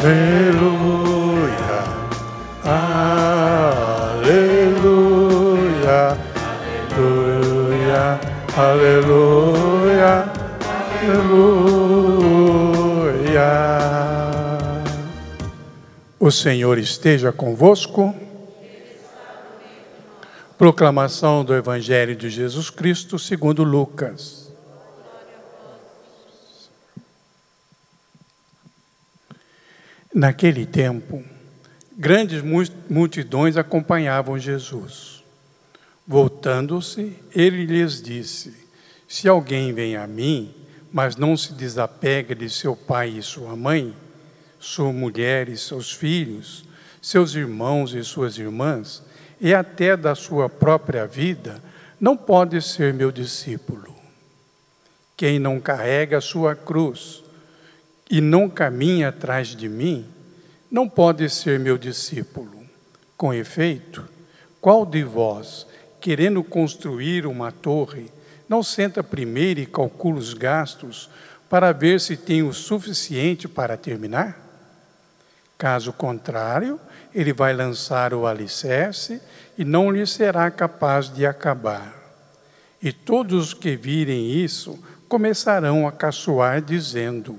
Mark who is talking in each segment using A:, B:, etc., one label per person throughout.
A: Aleluia, aleluia, aleluia, aleluia, aleluia. O Senhor esteja convosco. Proclamação do Evangelho de Jesus Cristo segundo Lucas. Naquele tempo, grandes multidões acompanhavam Jesus. Voltando-se, ele lhes disse: Se alguém vem a mim, mas não se desapega de seu pai e sua mãe, sua mulher e seus filhos, seus irmãos e suas irmãs, e até da sua própria vida, não pode ser meu discípulo. Quem não carrega a sua cruz e não caminha atrás de mim, não pode ser meu discípulo. Com efeito, qual de vós, querendo construir uma torre, não senta primeiro e calcula os gastos para ver se tem o suficiente para terminar? Caso contrário, ele vai lançar o alicerce e não lhe será capaz de acabar. E todos os que virem isso começarão a caçoar, dizendo: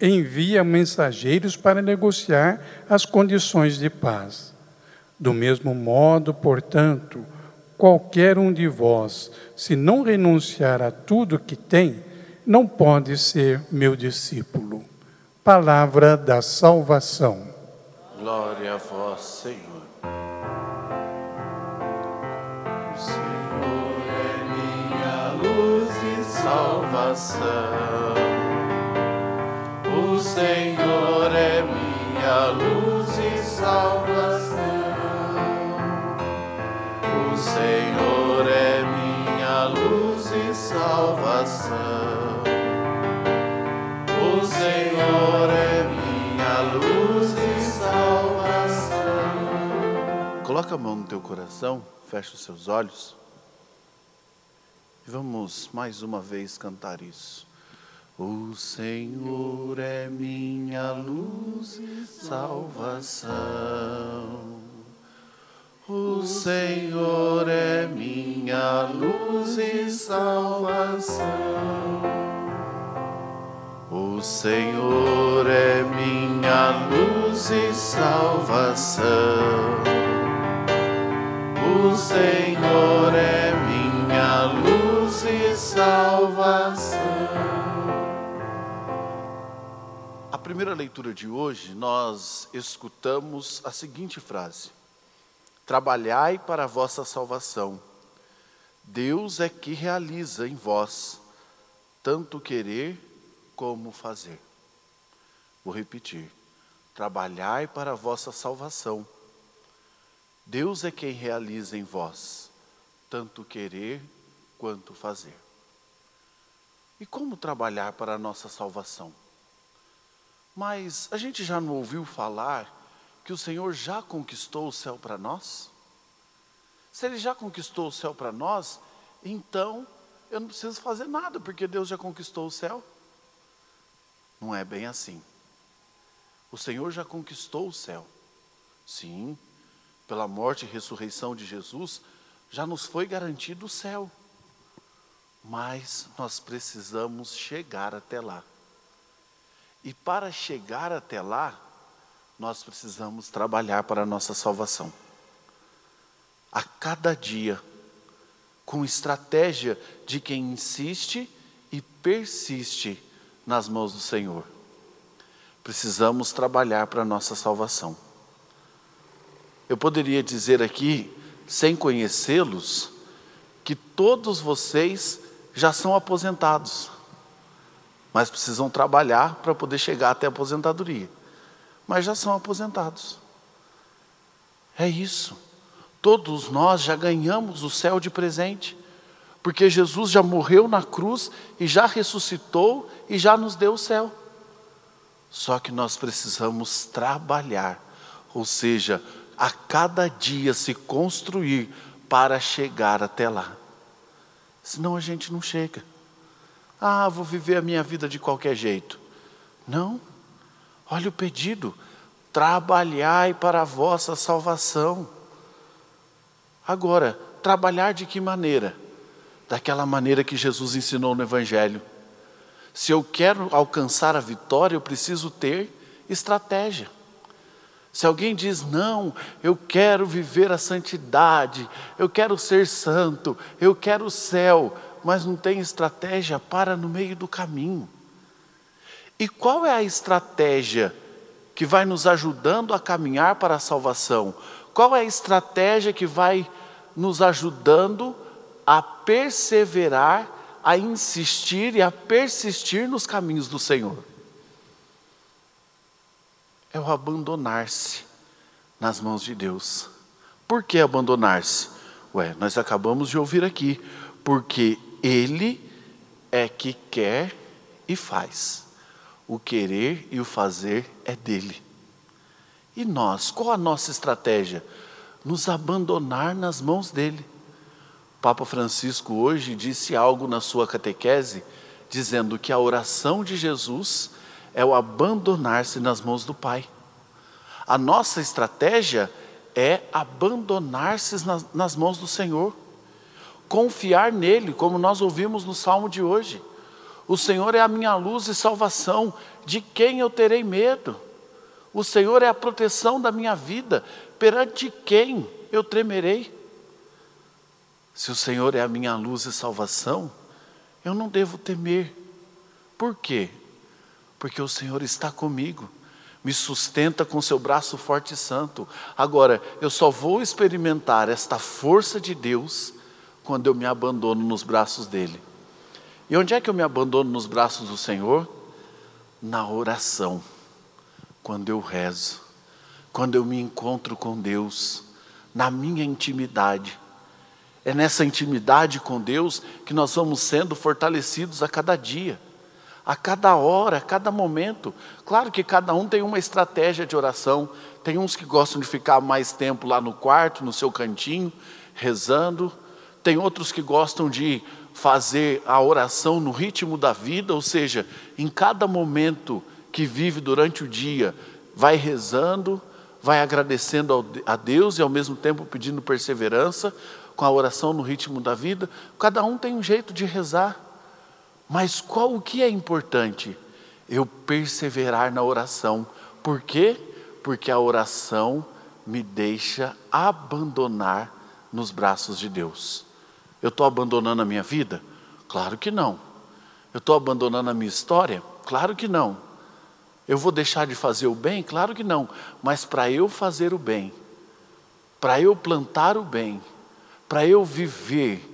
A: envia mensageiros para negociar as condições de paz. Do mesmo modo, portanto, qualquer um de vós, se não renunciar a tudo que tem, não pode ser meu discípulo. Palavra da salvação.
B: Glória a vós, Senhor. O Senhor é minha luz e salvação. O Senhor é minha luz e salvação. O Senhor é minha luz e salvação. O Senhor é minha luz e salvação. Coloca a mão no teu coração, fecha os seus olhos. E vamos mais uma vez cantar isso. O Senhor é minha luz e salvação. O Senhor é minha luz e salvação. O Senhor é minha luz e salvação. Primeira leitura de hoje, nós escutamos a seguinte frase: Trabalhai para a vossa salvação. Deus é que realiza em vós tanto querer como fazer. Vou repetir: Trabalhai para a vossa salvação. Deus é quem realiza em vós tanto querer quanto fazer. E como trabalhar para a nossa salvação? Mas a gente já não ouviu falar que o Senhor já conquistou o céu para nós? Se Ele já conquistou o céu para nós, então eu não preciso fazer nada, porque Deus já conquistou o céu. Não é bem assim. O Senhor já conquistou o céu. Sim, pela morte e ressurreição de Jesus, já nos foi garantido o céu. Mas nós precisamos chegar até lá. E para chegar até lá, nós precisamos trabalhar para a nossa salvação. A cada dia, com estratégia de quem insiste e persiste nas mãos do Senhor. Precisamos trabalhar para a nossa salvação. Eu poderia dizer aqui, sem conhecê-los, que todos vocês já são aposentados mas precisam trabalhar para poder chegar até a aposentadoria. Mas já são aposentados. É isso. Todos nós já ganhamos o céu de presente, porque Jesus já morreu na cruz e já ressuscitou e já nos deu o céu. Só que nós precisamos trabalhar, ou seja, a cada dia se construir para chegar até lá. Senão a gente não chega. Ah, vou viver a minha vida de qualquer jeito. Não. Olha o pedido: trabalhai para a vossa salvação. Agora, trabalhar de que maneira? Daquela maneira que Jesus ensinou no Evangelho. Se eu quero alcançar a vitória, eu preciso ter estratégia. Se alguém diz, não, eu quero viver a santidade, eu quero ser santo, eu quero o céu, mas não tem estratégia, para no meio do caminho. E qual é a estratégia que vai nos ajudando a caminhar para a salvação? Qual é a estratégia que vai nos ajudando a perseverar, a insistir e a persistir nos caminhos do Senhor? É o abandonar-se nas mãos de Deus. Por que abandonar-se? Ué, nós acabamos de ouvir aqui, porque Ele é que quer e faz. O querer e o fazer é dele. E nós, qual a nossa estratégia? Nos abandonar nas mãos dele. Papa Francisco hoje disse algo na sua catequese, dizendo que a oração de Jesus é o abandonar-se nas mãos do Pai. A nossa estratégia é abandonar-se nas, nas mãos do Senhor, confiar nele, como nós ouvimos no salmo de hoje. O Senhor é a minha luz e salvação, de quem eu terei medo? O Senhor é a proteção da minha vida, perante quem eu tremerei? Se o Senhor é a minha luz e salvação, eu não devo temer. Por quê? Porque o Senhor está comigo, me sustenta com seu braço forte e santo. Agora, eu só vou experimentar esta força de Deus quando eu me abandono nos braços dele. E onde é que eu me abandono nos braços do Senhor? Na oração quando eu rezo, quando eu me encontro com Deus, na minha intimidade. É nessa intimidade com Deus que nós vamos sendo fortalecidos a cada dia, a cada hora, a cada momento. Claro que cada um tem uma estratégia de oração. Tem uns que gostam de ficar mais tempo lá no quarto, no seu cantinho, rezando. Tem outros que gostam de fazer a oração no ritmo da vida, ou seja, em cada momento que vive durante o dia, vai rezando, vai agradecendo a Deus e ao mesmo tempo pedindo perseverança, com a oração no ritmo da vida. Cada um tem um jeito de rezar. Mas qual o que é importante? Eu perseverar na oração. Por quê? Porque a oração me deixa abandonar nos braços de Deus. Eu estou abandonando a minha vida? Claro que não. Eu estou abandonando a minha história? Claro que não. Eu vou deixar de fazer o bem? Claro que não. Mas para eu fazer o bem, para eu plantar o bem, para eu viver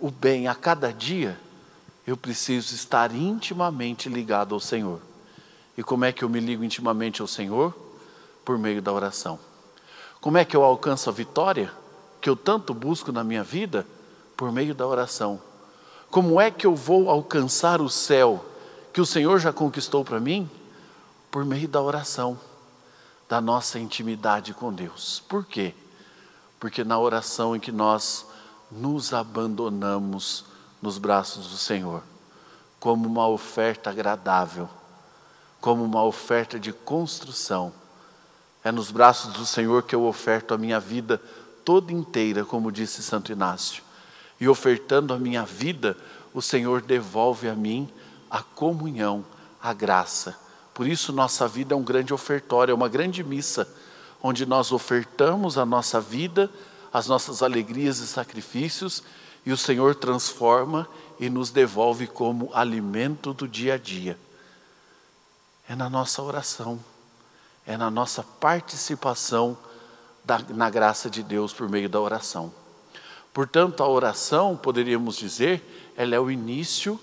B: o bem a cada dia, eu preciso estar intimamente ligado ao Senhor. E como é que eu me ligo intimamente ao Senhor? Por meio da oração. Como é que eu alcanço a vitória que eu tanto busco na minha vida? Por meio da oração. Como é que eu vou alcançar o céu que o Senhor já conquistou para mim? por meio da oração, da nossa intimidade com Deus. Por quê? Porque na oração em que nós nos abandonamos nos braços do Senhor, como uma oferta agradável, como uma oferta de construção. É nos braços do Senhor que eu oferto a minha vida toda inteira, como disse Santo Inácio. E ofertando a minha vida, o Senhor devolve a mim a comunhão, a graça por isso, nossa vida é um grande ofertório, é uma grande missa, onde nós ofertamos a nossa vida, as nossas alegrias e sacrifícios, e o Senhor transforma e nos devolve como alimento do dia a dia. É na nossa oração, é na nossa participação da, na graça de Deus por meio da oração. Portanto, a oração, poderíamos dizer, ela é o início,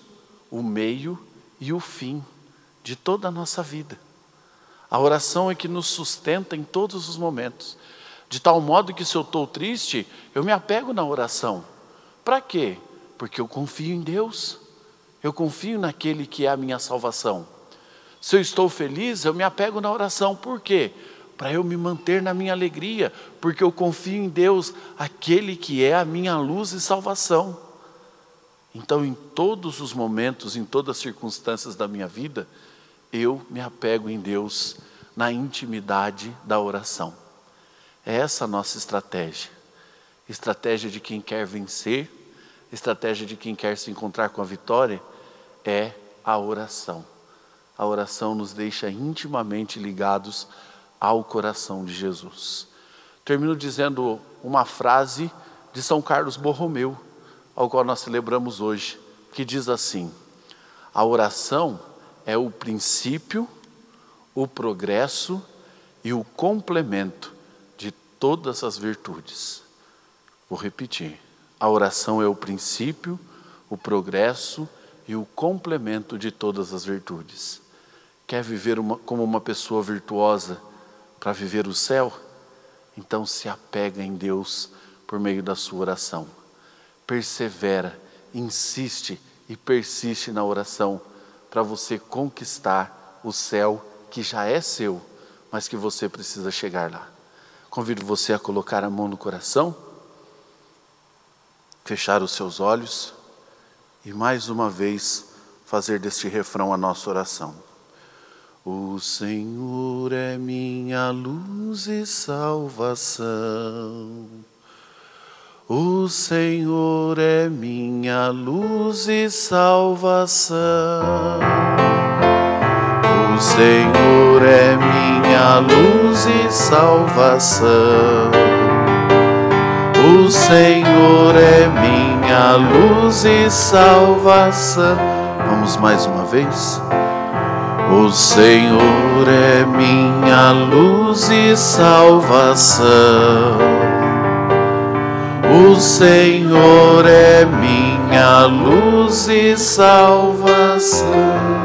B: o meio e o fim de toda a nossa vida. A oração é que nos sustenta em todos os momentos. De tal modo que se eu estou triste, eu me apego na oração. Para quê? Porque eu confio em Deus. Eu confio naquele que é a minha salvação. Se eu estou feliz, eu me apego na oração. Por quê? Para eu me manter na minha alegria, porque eu confio em Deus, aquele que é a minha luz e salvação. Então, em todos os momentos, em todas as circunstâncias da minha vida, eu me apego em Deus na intimidade da oração. É essa a nossa estratégia. Estratégia de quem quer vencer, estratégia de quem quer se encontrar com a vitória é a oração. A oração nos deixa intimamente ligados ao coração de Jesus. Termino dizendo uma frase de São Carlos Borromeu, ao qual nós celebramos hoje, que diz assim: A oração é o princípio, o progresso e o complemento de todas as virtudes. Vou repetir: a oração é o princípio, o progresso e o complemento de todas as virtudes. Quer viver uma, como uma pessoa virtuosa para viver o céu? Então se apega em Deus por meio da sua oração. Persevera, insiste e persiste na oração para você conquistar o céu que já é seu, mas que você precisa chegar lá. Convido você a colocar a mão no coração, fechar os seus olhos e mais uma vez fazer deste refrão a nossa oração. O Senhor é minha luz e salvação. O Senhor é minha luz e salvação. O Senhor é minha luz e salvação. O Senhor é minha luz e salvação. Vamos mais uma vez. O Senhor é minha luz e salvação. O Senhor é minha luz e salvação.